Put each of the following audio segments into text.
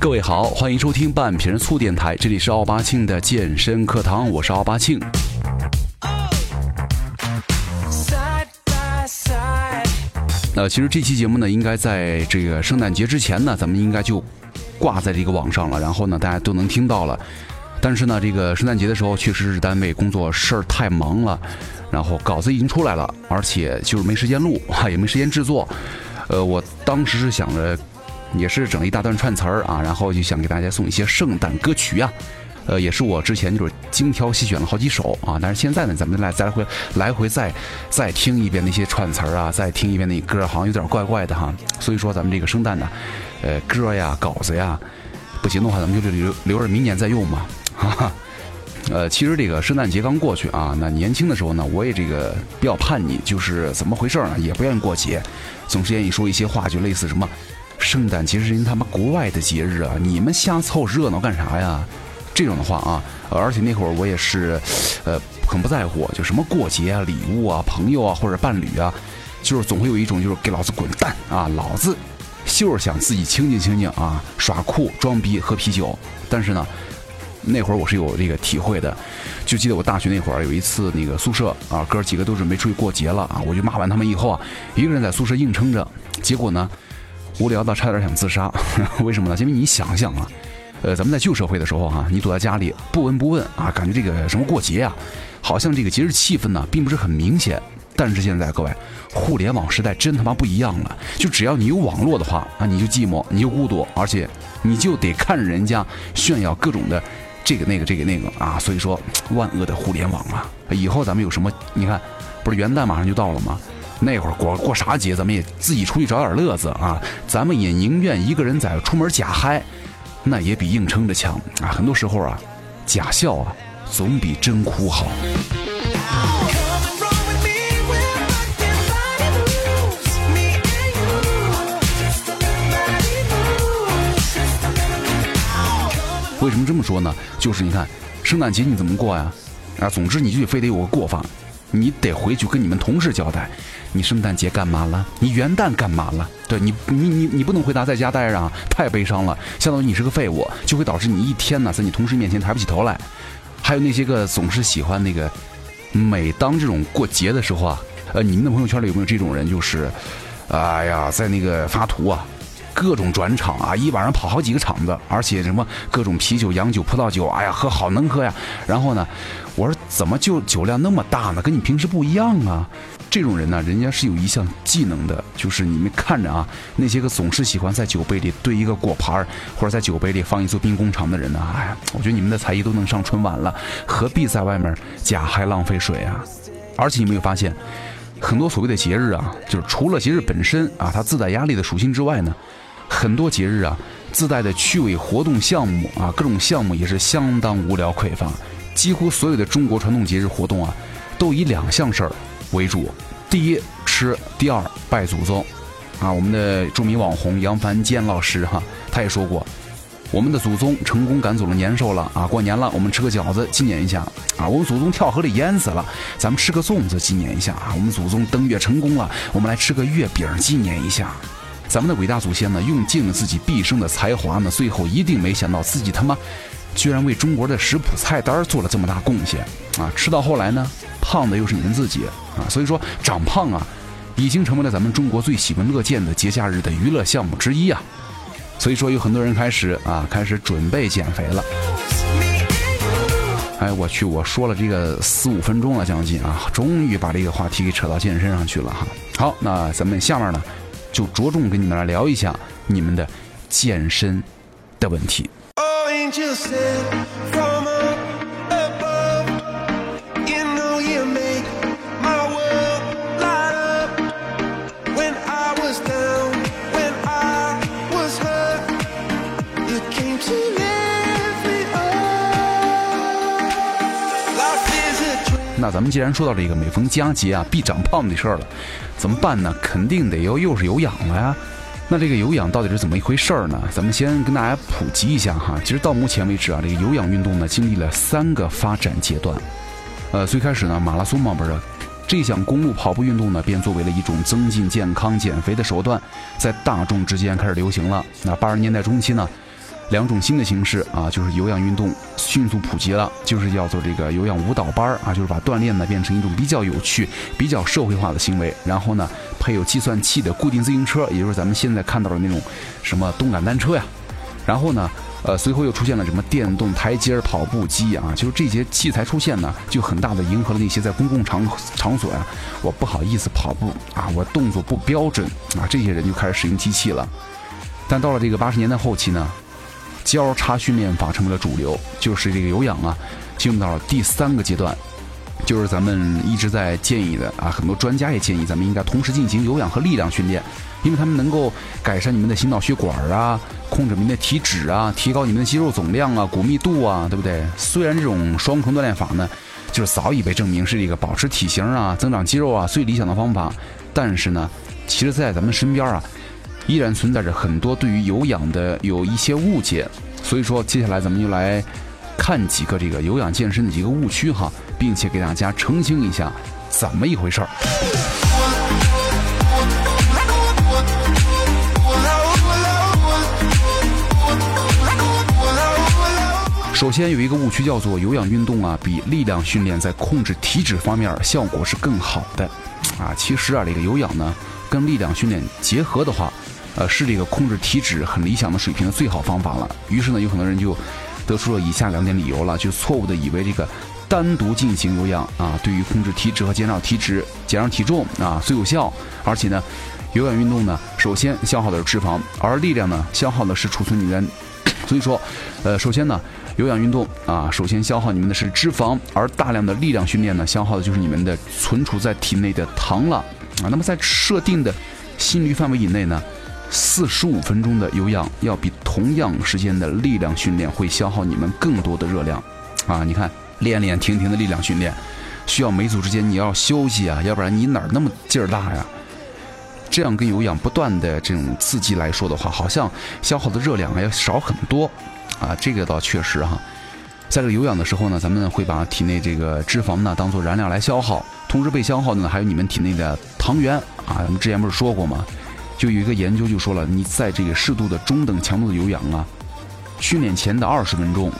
各位好，欢迎收听半瓶醋电台，这里是奥巴庆的健身课堂，我是奥巴庆。呃，其实这期节目呢，应该在这个圣诞节之前呢，咱们应该就挂在这个网上了，然后呢，大家都能听到了。但是呢，这个圣诞节的时候，确实是单位工作事儿太忙了，然后稿子已经出来了，而且就是没时间录，哈，也没时间制作。呃，我当时是想着，也是整了一大段串词儿啊，然后就想给大家送一些圣诞歌曲呀。呃，也是我之前就是精挑细选了好几首啊，但是现在呢，咱们来再来回来回再再听一遍那些串词儿啊，再听一遍那歌，好像有点怪怪的哈。所以说咱们这个圣诞呢，呃，歌呀、稿子呀，不行的话，咱们就留留着明年再用嘛。哈哈，呃，其实这个圣诞节刚过去啊，那年轻的时候呢，我也这个比较叛逆，就是怎么回事呢？也不愿意过节，总是愿意说一些话，就类似什么圣诞节是人他妈国外的节日啊，你们瞎凑热闹干啥呀？这种的话啊，而且那会儿我也是，呃，很不在乎，就什么过节啊、礼物啊、朋友啊或者伴侣啊，就是总会有一种就是给老子滚蛋啊，老子就是想自己清静清静啊，耍酷装逼喝啤酒，但是呢。那会儿我是有这个体会的，就记得我大学那会儿有一次那个宿舍啊，哥几个都准备出去过节了啊，我就骂完他们以后啊，一个人在宿舍硬撑着，结果呢，无聊到差点想自杀。为什么呢？因为你想想啊，呃，咱们在旧社会的时候哈，你躲在家里不闻不问啊，感觉这个什么过节啊，好像这个节日气氛呢并不是很明显。但是现在各位，互联网时代真他妈不一样了，就只要你有网络的话啊，你就寂寞，你就孤独，而且你就得看人家炫耀各种的。这个那个这个那个啊，所以说万恶的互联网啊！以后咱们有什么？你看，不是元旦马上就到了吗？那会儿过过啥节，咱们也自己出去找点乐子啊！咱们也宁愿一个人在出门假嗨，那也比硬撑着强啊！很多时候啊，假笑啊，总比真哭好。为什么这么说呢？就是你看，圣诞节你怎么过呀？啊，总之你就非得有个过法，你得回去跟你们同事交代，你圣诞节干嘛了？你元旦干嘛了？对你，你你你不能回答在家待着啊，太悲伤了，相当于你是个废物，就会导致你一天呢在你同事面前抬不起头来。还有那些个总是喜欢那个，每当这种过节的时候啊，呃，你们的朋友圈里有没有这种人？就是，哎呀，在那个发图啊。各种转场啊，一晚上跑好几个场子，而且什么各种啤酒、洋酒、葡萄酒，哎呀，喝好能喝呀。然后呢，我说怎么就酒量那么大呢？跟你平时不一样啊。这种人呢，人家是有一项技能的，就是你们看着啊，那些个总是喜欢在酒杯里兑一个果盘儿或者在酒杯里放一座兵工厂的人呢，哎呀，我觉得你们的才艺都能上春晚了，何必在外面假嗨浪费水啊？而且你没有发现，很多所谓的节日啊，就是除了节日本身啊，它自带压力的属性之外呢。很多节日啊，自带的趣味活动项目啊，各种项目也是相当无聊匮乏。几乎所有的中国传统节日活动啊，都以两项事儿为主：第一吃，第二拜祖宗。啊，我们的著名网红杨凡坚老师哈，他也说过，我们的祖宗成功赶走了年兽了啊，过年了，我们吃个饺子纪念一下啊。我们祖宗跳河里淹死了，咱们吃个粽子纪念一下啊。我们祖宗登月成功了，我们来吃个月饼纪念一下。咱们的伟大祖先呢，用尽了自己毕生的才华呢，最后一定没想到自己他妈居然为中国的食谱菜单做了这么大贡献啊！吃到后来呢，胖的又是你们自己啊！所以说长胖啊，已经成为了咱们中国最喜闻乐见的节假日的娱乐项目之一啊！所以说有很多人开始啊，开始准备减肥了。哎，我去，我说了这个四五分钟了，将近啊，终于把这个话题给扯到健身上去了哈。好，那咱们下面呢？就着重跟你们来聊一下你们的健身的问题。那咱们既然说到这个每逢佳节啊必长胖的事儿了，怎么办呢？肯定得要又是有氧了呀。那这个有氧到底是怎么一回事儿呢？咱们先跟大家普及一下哈。其实到目前为止啊，这个有氧运动呢经历了三个发展阶段。呃，最开始呢，马拉松嘛不是，这项公路跑步运动呢便作为了一种增进健康、减肥的手段，在大众之间开始流行了。那八十年代中期呢。两种新的形式啊，就是有氧运动迅速普及了，就是叫做这个有氧舞蹈班啊，就是把锻炼呢变成一种比较有趣、比较社会化的行为。然后呢，配有计算器的固定自行车，也就是咱们现在看到的那种什么动感单车呀。然后呢，呃，随后又出现了什么电动台阶、跑步机啊，就是这些器材出现呢，就很大的迎合了那些在公共场场所呀，我不好意思跑步啊，我动作不标准啊，这些人就开始使用机器了。但到了这个八十年代后期呢。交叉训练法成为了主流，就是这个有氧啊，进入到了第三个阶段，就是咱们一直在建议的啊，很多专家也建议咱们应该同时进行有氧和力量训练，因为他们能够改善你们的心脑血管啊，控制你们的体脂啊，提高你们的肌肉总量啊、骨密度啊，对不对？虽然这种双重锻炼法呢，就是早已被证明是一个保持体型啊、增长肌肉啊最理想的方法，但是呢，其实，在咱们身边啊。依然存在着很多对于有氧的有一些误解，所以说接下来咱们就来看几个这个有氧健身的几个误区哈，并且给大家澄清一下怎么一回事儿。首先有一个误区叫做有氧运动啊，比力量训练在控制体脂方面效果是更好的啊。其实啊，这个有氧呢跟力量训练结合的话。呃，是这个控制体脂很理想的水平的最好方法了。于是呢，有很多人就得出了以下两点理由了，就错误的以为这个单独进行有氧啊，对于控制体脂和减少体脂、减少体重啊最有效。而且呢，有氧运动呢，首先消耗的是脂肪，而力量呢，消耗的是储存你们。所以说，呃，首先呢，有氧运动啊，首先消耗你们的是脂肪，而大量的力量训练呢，消耗的就是你们的存储在体内的糖了啊。那么在设定的心率范围以内呢？四十五分钟的有氧要比同样时间的力量训练会消耗你们更多的热量，啊，你看练练停停的力量训练，需要每组之间你要休息啊，要不然你哪儿那么劲儿大呀？这样跟有氧不断的这种刺激来说的话，好像消耗的热量要少很多，啊，这个倒确实哈。在这个有氧的时候呢，咱们会把体内这个脂肪呢当做燃料来消耗，同时被消耗的呢还有你们体内的糖原啊，咱们之前不是说过吗？就有一个研究就说了，你在这个适度的中等强度的有氧啊，训练前的二十分钟，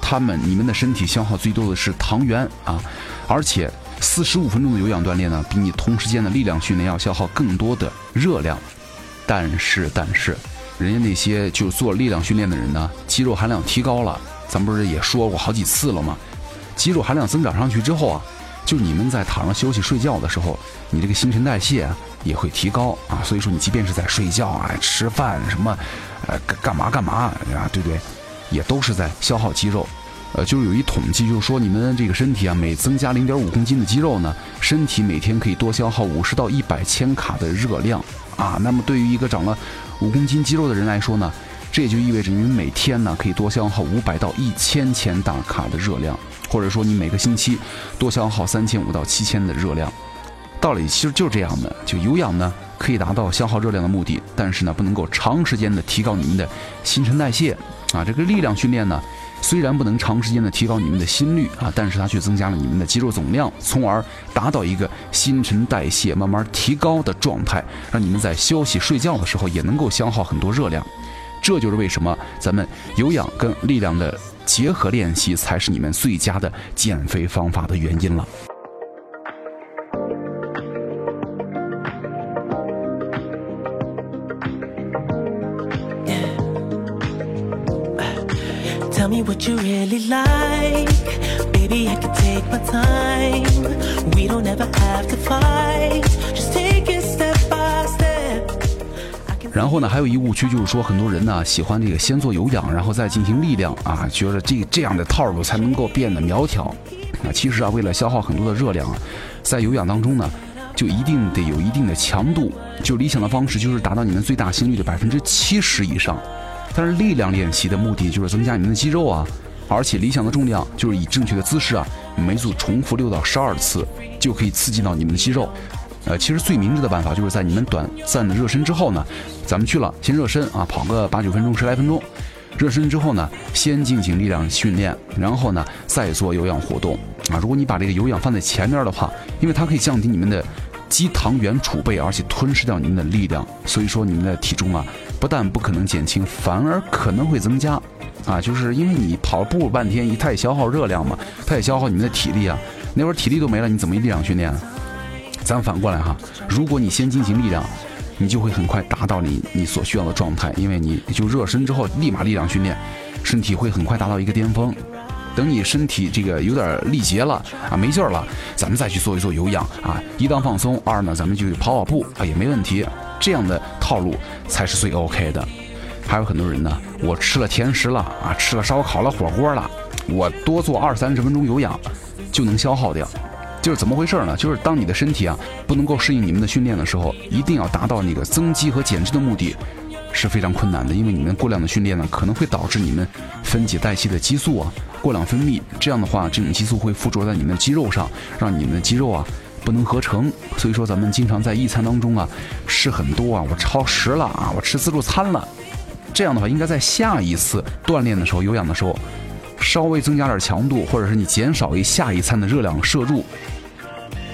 他们你们的身体消耗最多的是糖原啊，而且四十五分钟的有氧锻炼呢，比你同时间的力量训练要消耗更多的热量。但是但是，人家那些就做力量训练的人呢，肌肉含量提高了，咱不是也说过好几次了吗？肌肉含量增长上去之后啊。就你们在躺上休息睡觉的时候，你这个新陈代谢也会提高啊。所以说，你即便是在睡觉啊、吃饭什么，呃，干嘛干嘛啊，对不对？也都是在消耗肌肉。呃，就是有一统计，就是说你们这个身体啊，每增加零点五公斤的肌肉呢，身体每天可以多消耗五十到一百千卡的热量啊。那么对于一个长了五公斤肌肉的人来说呢，这也就意味着你们每天呢可以多消耗五百到一千千大卡的热量。或者说你每个星期多消耗三千五到七千的热量，道理其实就是这样的。就有氧呢可以达到消耗热量的目的，但是呢不能够长时间的提高你们的新陈代谢啊。这个力量训练呢虽然不能长时间的提高你们的心率啊，但是它却增加了你们的肌肉总量，从而达到一个新陈代谢慢慢提高的状态，让你们在休息睡觉的时候也能够消耗很多热量。这就是为什么咱们有氧跟力量的。结合练习才是你们最佳的减肥方法的原因了。然后呢，还有一误区就是说，很多人呢喜欢这个先做有氧，然后再进行力量啊，觉得这这样的套路才能够变得苗条啊。其实啊，为了消耗很多的热量啊，在有氧当中呢，就一定得有一定的强度。就理想的方式就是达到你们最大心率的百分之七十以上。但是力量练习的目的就是增加你们的肌肉啊，而且理想的重量就是以正确的姿势啊，每组重复六到十二次，就可以刺激到你们的肌肉。呃，其实最明智的办法就是在你们短暂的热身之后呢，咱们去了先热身啊，跑个八九分钟、十来分钟。热身之后呢，先进行力量训练，然后呢再做有氧活动啊。如果你把这个有氧放在前面的话，因为它可以降低你们的肌糖原储备，而且吞噬掉你们的力量，所以说你们的体重啊不但不可能减轻，反而可能会增加。啊，就是因为你跑步半天，它也消耗热量嘛，它也消耗你们的体力啊。那会儿体力都没了，你怎么力量训练？咱反过来哈，如果你先进行力量，你就会很快达到你你所需要的状态，因为你就热身之后立马力量训练，身体会很快达到一个巅峰。等你身体这个有点力竭了啊，没劲儿了，咱们再去做一做有氧啊，一当放松，二呢咱们就跑跑步啊也没问题。这样的套路才是最 OK 的。还有很多人呢，我吃了甜食了啊，吃了烧烤了、火锅了，我多做二三十分钟有氧就能消耗掉，就是怎么回事呢？就是当你的身体啊不能够适应你们的训练的时候，一定要达到那个增肌和减脂的目的是非常困难的，因为你们过量的训练呢，可能会导致你们分解代谢的激素啊过量分泌，这样的话，这种激素会附着在你们的肌肉上，让你们的肌肉啊不能合成。所以说，咱们经常在一餐当中啊吃很多啊，我超时了啊，我吃自助餐了。这样的话，应该在下一次锻炼的时候、有氧的时候，稍微增加点强度，或者是你减少一下一餐的热量摄入。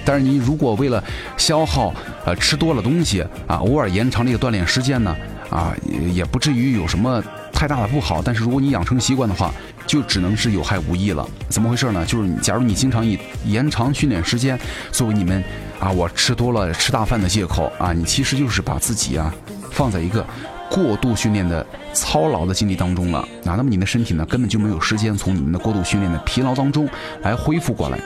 但是你如果为了消耗，呃，吃多了东西啊，偶尔延长这个锻炼时间呢，啊，也不至于有什么太大的不好。但是如果你养成习惯的话，就只能是有害无益了。怎么回事呢？就是假如你经常以延长训练时间作为你们啊，我吃多了吃大饭的借口啊，你其实就是把自己啊放在一个。过度训练的操劳的经历当中了，啊，那么你的身体呢，根本就没有时间从你们的过度训练的疲劳当中来恢复过来。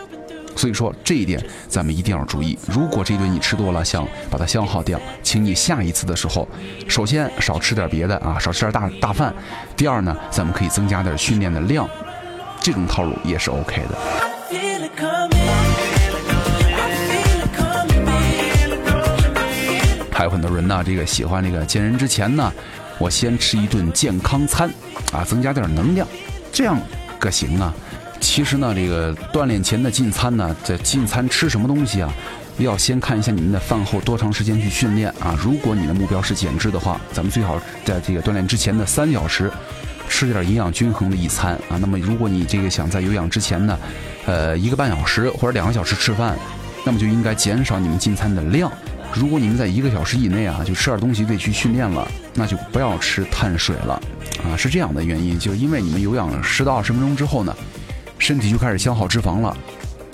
所以说这一点咱们一定要注意。如果这顿你吃多了，想把它消耗掉，请你下一次的时候，首先少吃点别的啊，少吃点大大饭。第二呢，咱们可以增加点训练的量，这种套路也是 OK 的。还有很多人呢，这个喜欢这个见人之前呢，我先吃一顿健康餐，啊，增加点能量，这样可行啊。其实呢，这个锻炼前的进餐呢，在进餐吃什么东西啊，要先看一下你们的饭后多长时间去训练啊。如果你的目标是减脂的话，咱们最好在这个锻炼之前的三小时吃点营养均衡的一餐啊。那么如果你这个想在有氧之前呢，呃，一个半小时或者两个小时吃饭，那么就应该减少你们进餐的量。如果你们在一个小时以内啊，就吃点东西得去训练了，那就不要吃碳水了，啊，是这样的原因，就是因为你们有氧十到二十分钟之后呢，身体就开始消耗脂肪了，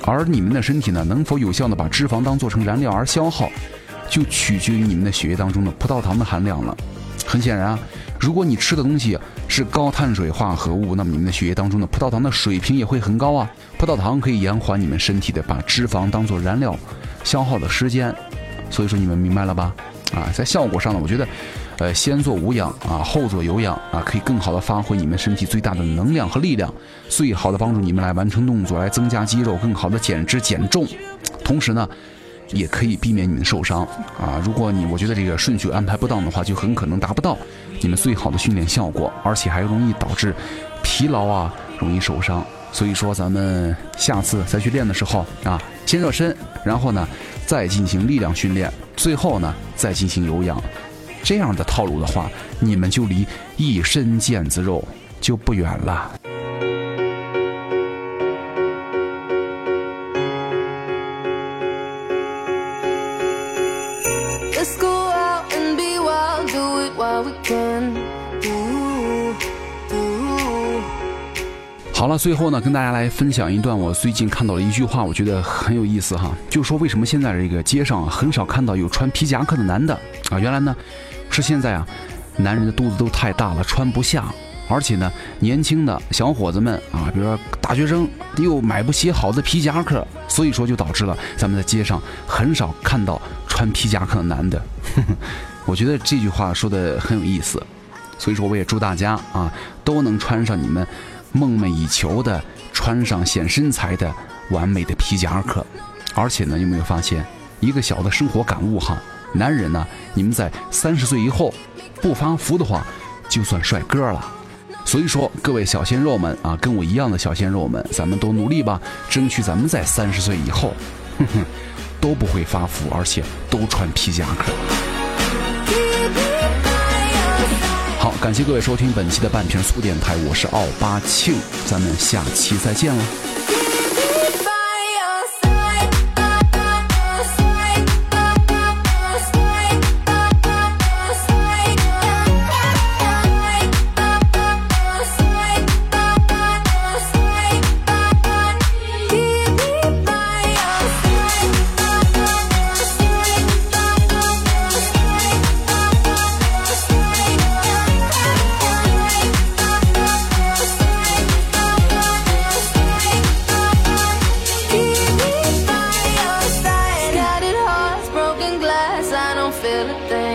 而你们的身体呢，能否有效的把脂肪当做成燃料而消耗，就取决于你们的血液当中的葡萄糖的含量了。很显然啊，如果你吃的东西是高碳水化合物，那么你们的血液当中的葡萄糖的水平也会很高啊。葡萄糖可以延缓你们身体的把脂肪当做燃料消耗的时间。所以说你们明白了吧？啊，在效果上呢，我觉得，呃，先做无氧啊，后做有氧啊，可以更好的发挥你们身体最大的能量和力量，最好的帮助你们来完成动作，来增加肌肉，更好的减脂减重，同时呢，也可以避免你们受伤啊。如果你我觉得这个顺序安排不当的话，就很可能达不到你们最好的训练效果，而且还容易导致疲劳啊，容易受伤。所以说，咱们下次再去练的时候啊，先热身，然后呢，再进行力量训练，最后呢，再进行有氧，这样的套路的话，你们就离一身腱子肉就不远了。好了，最后呢，跟大家来分享一段我最近看到的一句话，我觉得很有意思哈。就说为什么现在这个街上很少看到有穿皮夹克的男的啊？原来呢，是现在啊，男人的肚子都太大了，穿不下，而且呢，年轻的小伙子们啊，比如说大学生又买不起好的皮夹克，所以说就导致了咱们在街上很少看到穿皮夹克的男的。我觉得这句话说的很有意思，所以说我也祝大家啊，都能穿上你们。梦寐以求的穿上显身材的完美的皮夹克，而且呢，有没有发现一个小的生活感悟哈？男人呢，你们在三十岁以后不发福的话，就算帅哥了。所以说，各位小鲜肉们啊，跟我一样的小鲜肉们，咱们都努力吧，争取咱们在三十岁以后，哼哼，都不会发福，而且都穿皮夹克。感谢各位收听本期的半瓶醋电台，我是奥巴庆，咱们下期再见了。feel a thing.